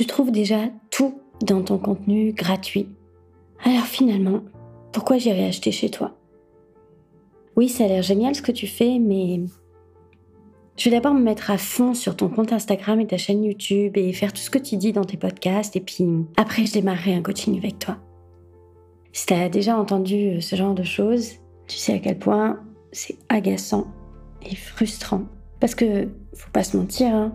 Tu trouves déjà tout dans ton contenu gratuit. Alors finalement, pourquoi j'irai acheter chez toi? Oui, ça a l'air génial ce que tu fais, mais je vais d'abord me mettre à fond sur ton compte Instagram et ta chaîne YouTube et faire tout ce que tu dis dans tes podcasts et puis après je démarrerai un coaching avec toi. Si tu as déjà entendu euh, ce genre de choses, tu sais à quel point c'est agaçant et frustrant. Parce que, faut pas se mentir, hein,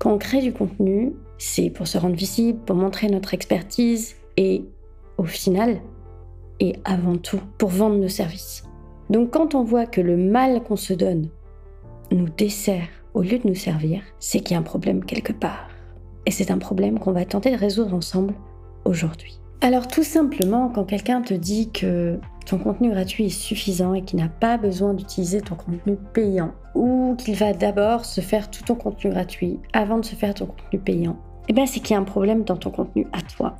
quand on crée du contenu, c'est pour se rendre visible, pour montrer notre expertise et, au final, et avant tout, pour vendre nos services. Donc quand on voit que le mal qu'on se donne nous dessert au lieu de nous servir, c'est qu'il y a un problème quelque part. Et c'est un problème qu'on va tenter de résoudre ensemble aujourd'hui. Alors tout simplement, quand quelqu'un te dit que ton contenu gratuit est suffisant et qu'il n'a pas besoin d'utiliser ton contenu payant, ou qu'il va d'abord se faire tout ton contenu gratuit avant de se faire ton contenu payant, eh bien c'est qu'il y a un problème dans ton contenu à toi.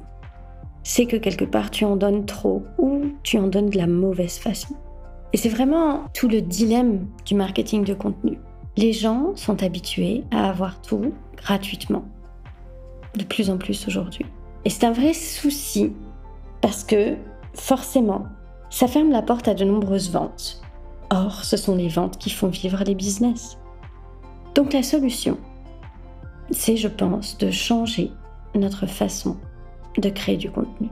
C'est que quelque part tu en donnes trop ou tu en donnes de la mauvaise façon. Et c'est vraiment tout le dilemme du marketing de contenu. Les gens sont habitués à avoir tout gratuitement, de plus en plus aujourd'hui. Et c'est un vrai souci parce que forcément, ça ferme la porte à de nombreuses ventes. Or, ce sont les ventes qui font vivre les business. Donc la solution, c'est, je pense, de changer notre façon de créer du contenu.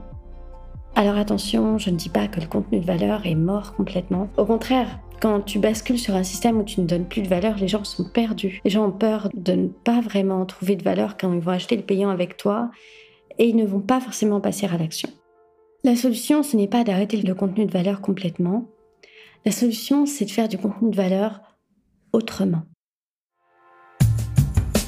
Alors attention, je ne dis pas que le contenu de valeur est mort complètement. Au contraire, quand tu bascules sur un système où tu ne donnes plus de valeur, les gens sont perdus. Les gens ont peur de ne pas vraiment trouver de valeur quand ils vont acheter le payant avec toi et ils ne vont pas forcément passer à l'action. La solution, ce n'est pas d'arrêter le contenu de valeur complètement. La solution, c'est de faire du contenu de valeur autrement.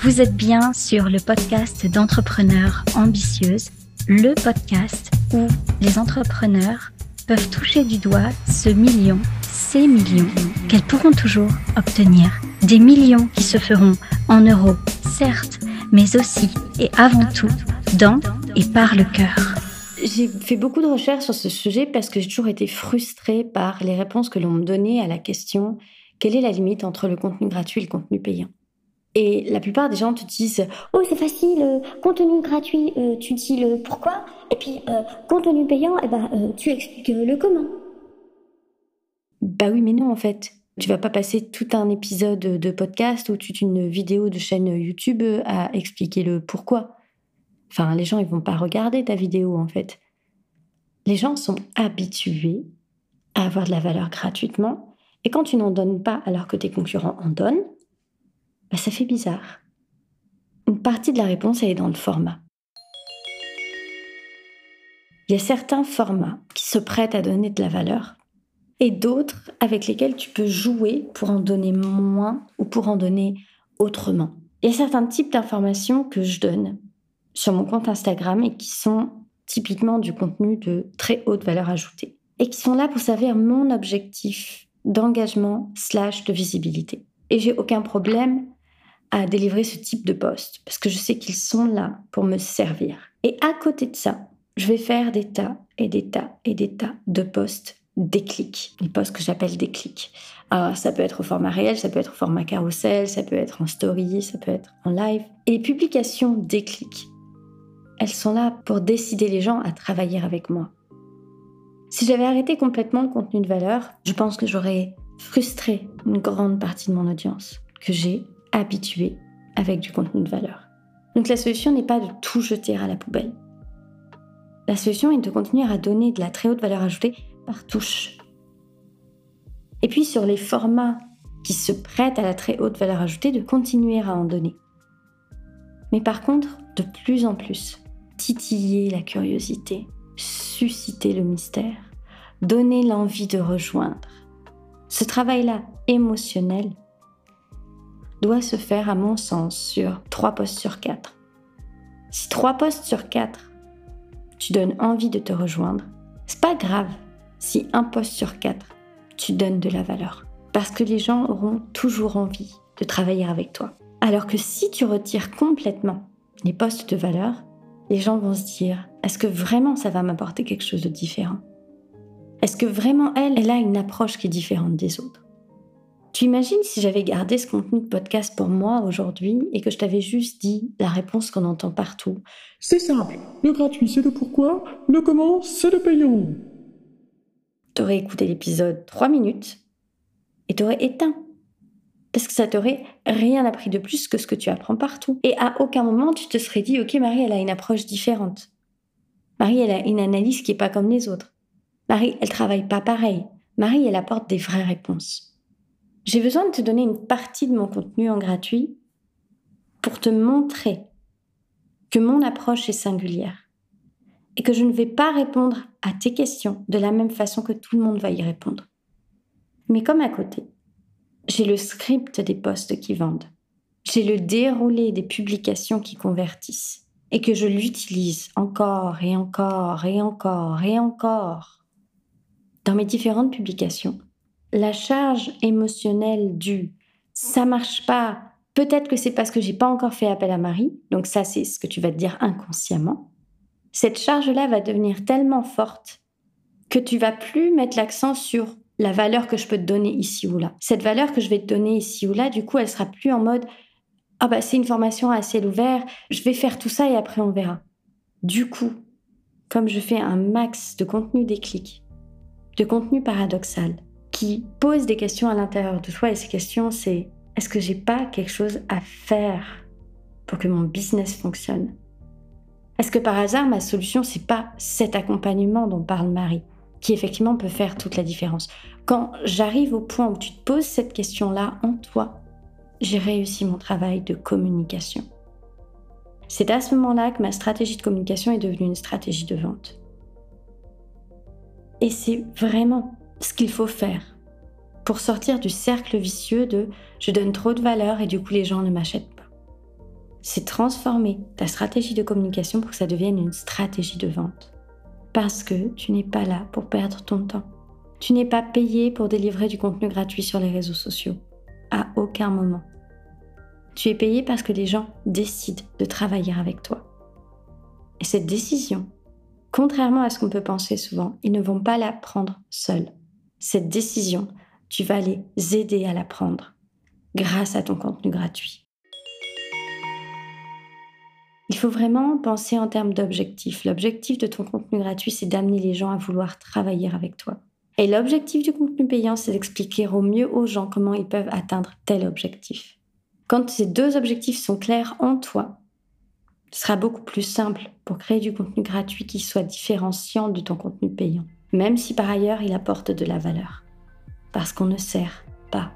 Vous êtes bien sur le podcast d'entrepreneurs ambitieuses, le podcast où les entrepreneurs peuvent toucher du doigt ce million, ces millions qu'elles pourront toujours obtenir. Des millions qui se feront en euros, certes, mais aussi et avant tout dans et par le cœur. J'ai fait beaucoup de recherches sur ce sujet parce que j'ai toujours été frustrée par les réponses que l'on me donnait à la question quelle est la limite entre le contenu gratuit et le contenu payant? Et la plupart des gens te disent Oh, c'est facile, euh, contenu gratuit, euh, tu dis le pourquoi, et puis euh, contenu payant, eh ben, tu expliques le comment. Bah oui, mais non, en fait. Tu vas pas passer tout un épisode de podcast ou toute une vidéo de chaîne YouTube à expliquer le pourquoi. Enfin, les gens, ils vont pas regarder ta vidéo, en fait. Les gens sont habitués à avoir de la valeur gratuitement, et quand tu n'en donnes pas alors que tes concurrents en donnent, bah, ça fait bizarre. Une partie de la réponse, elle est dans le format. Il y a certains formats qui se prêtent à donner de la valeur et d'autres avec lesquels tu peux jouer pour en donner moins ou pour en donner autrement. Il y a certains types d'informations que je donne sur mon compte Instagram et qui sont typiquement du contenu de très haute valeur ajoutée et qui sont là pour servir mon objectif d'engagement slash de visibilité. Et j'ai aucun problème à délivrer ce type de poste parce que je sais qu'ils sont là pour me servir. Et à côté de ça, je vais faire des tas et des tas et des tas de postes déclics, les postes que j'appelle déclics. Alors ça peut être au format réel, ça peut être au format carousel, ça peut être en story, ça peut être en live. Et les publications déclics, elles sont là pour décider les gens à travailler avec moi. Si j'avais arrêté complètement le contenu de valeur, je pense que j'aurais frustré une grande partie de mon audience que j'ai habitué avec du contenu de valeur. Donc la solution n'est pas de tout jeter à la poubelle. La solution est de continuer à donner de la très haute valeur ajoutée par touche. Et puis sur les formats qui se prêtent à la très haute valeur ajoutée, de continuer à en donner. Mais par contre, de plus en plus, titiller la curiosité, susciter le mystère, donner l'envie de rejoindre. Ce travail-là émotionnel doit se faire, à mon sens, sur 3 postes sur 4. Si 3 postes sur 4, tu donnes envie de te rejoindre, c'est pas grave si un poste sur 4, tu donnes de la valeur. Parce que les gens auront toujours envie de travailler avec toi. Alors que si tu retires complètement les postes de valeur, les gens vont se dire, est-ce que vraiment ça va m'apporter quelque chose de différent? Est-ce que vraiment elle, elle a une approche qui est différente des autres? Tu imagines si j'avais gardé ce contenu de podcast pour moi aujourd'hui et que je t'avais juste dit la réponse qu'on entend partout? C'est simple, le gratuit c'est le pourquoi, le comment c'est le payant. T'aurais écouté l'épisode 3 minutes et t'aurais éteint. Parce que ça t'aurait rien appris de plus que ce que tu apprends partout. Et à aucun moment tu te serais dit, ok Marie, elle a une approche différente. Marie, elle a une analyse qui n'est pas comme les autres. Marie, elle travaille pas pareil. Marie, elle apporte des vraies réponses. J'ai besoin de te donner une partie de mon contenu en gratuit pour te montrer que mon approche est singulière et que je ne vais pas répondre à tes questions de la même façon que tout le monde va y répondre. Mais comme à côté, j'ai le script des posts qui vendent, j'ai le déroulé des publications qui convertissent et que je l'utilise encore et encore et encore et encore dans mes différentes publications la charge émotionnelle du ça marche pas, peut-être que c'est parce que j'ai pas encore fait appel à Marie, donc ça c'est ce que tu vas te dire inconsciemment. Cette charge-là va devenir tellement forte que tu vas plus mettre l'accent sur la valeur que je peux te donner ici ou là. Cette valeur que je vais te donner ici ou là, du coup, elle sera plus en mode ah bah c'est une formation à ciel ouvert, je vais faire tout ça et après on verra. Du coup, comme je fais un max de contenu déclic, de contenu paradoxal, qui pose des questions à l'intérieur de toi. Et ces questions, c'est est-ce que j'ai pas quelque chose à faire pour que mon business fonctionne? Est-ce que par hasard, ma solution, c'est pas cet accompagnement dont parle Marie, qui effectivement peut faire toute la différence? Quand j'arrive au point où tu te poses cette question-là en toi, j'ai réussi mon travail de communication. C'est à ce moment-là que ma stratégie de communication est devenue une stratégie de vente. Et c'est vraiment ce qu'il faut faire pour sortir du cercle vicieux de je donne trop de valeur et du coup les gens ne m'achètent pas. C'est transformer ta stratégie de communication pour que ça devienne une stratégie de vente. Parce que tu n'es pas là pour perdre ton temps. Tu n'es pas payé pour délivrer du contenu gratuit sur les réseaux sociaux. À aucun moment. Tu es payé parce que les gens décident de travailler avec toi. Et cette décision, contrairement à ce qu'on peut penser souvent, ils ne vont pas la prendre seuls cette décision, tu vas les aider à la prendre grâce à ton contenu gratuit. Il faut vraiment penser en termes d'objectif. L'objectif de ton contenu gratuit, c'est d'amener les gens à vouloir travailler avec toi. Et l'objectif du contenu payant, c'est d'expliquer au mieux aux gens comment ils peuvent atteindre tel objectif. Quand ces deux objectifs sont clairs en toi, ce sera beaucoup plus simple pour créer du contenu gratuit qui soit différenciant de ton contenu payant même si par ailleurs il apporte de la valeur. Parce qu'on ne sert pas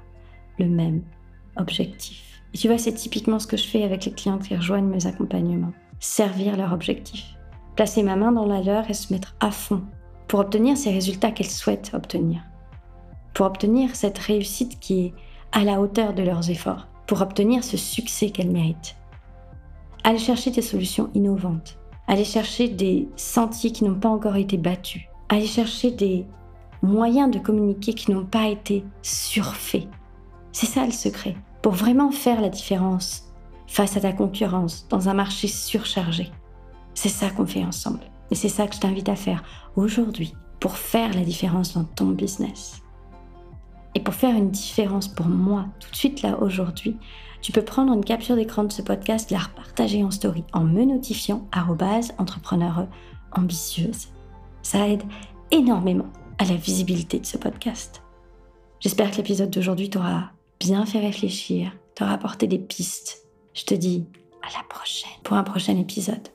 le même objectif. Et tu vois, c'est typiquement ce que je fais avec les clients qui rejoignent mes accompagnements. Servir leur objectif. Placer ma main dans la leur et se mettre à fond pour obtenir ces résultats qu'elles souhaitent obtenir. Pour obtenir cette réussite qui est à la hauteur de leurs efforts. Pour obtenir ce succès qu'elles méritent. Aller chercher des solutions innovantes. Aller chercher des sentiers qui n'ont pas encore été battus aller chercher des moyens de communiquer qui n'ont pas été surfaits. C'est ça le secret, pour vraiment faire la différence face à ta concurrence dans un marché surchargé. C'est ça qu'on fait ensemble. Et c'est ça que je t'invite à faire aujourd'hui pour faire la différence dans ton business. Et pour faire une différence pour moi, tout de suite là, aujourd'hui, tu peux prendre une capture d'écran de ce podcast, la repartager en story en me notifiant entrepreneur ambitieuse. Ça aide énormément à la visibilité de ce podcast. J'espère que l'épisode d'aujourd'hui t'aura bien fait réfléchir, t'aura apporté des pistes. Je te dis à la prochaine pour un prochain épisode.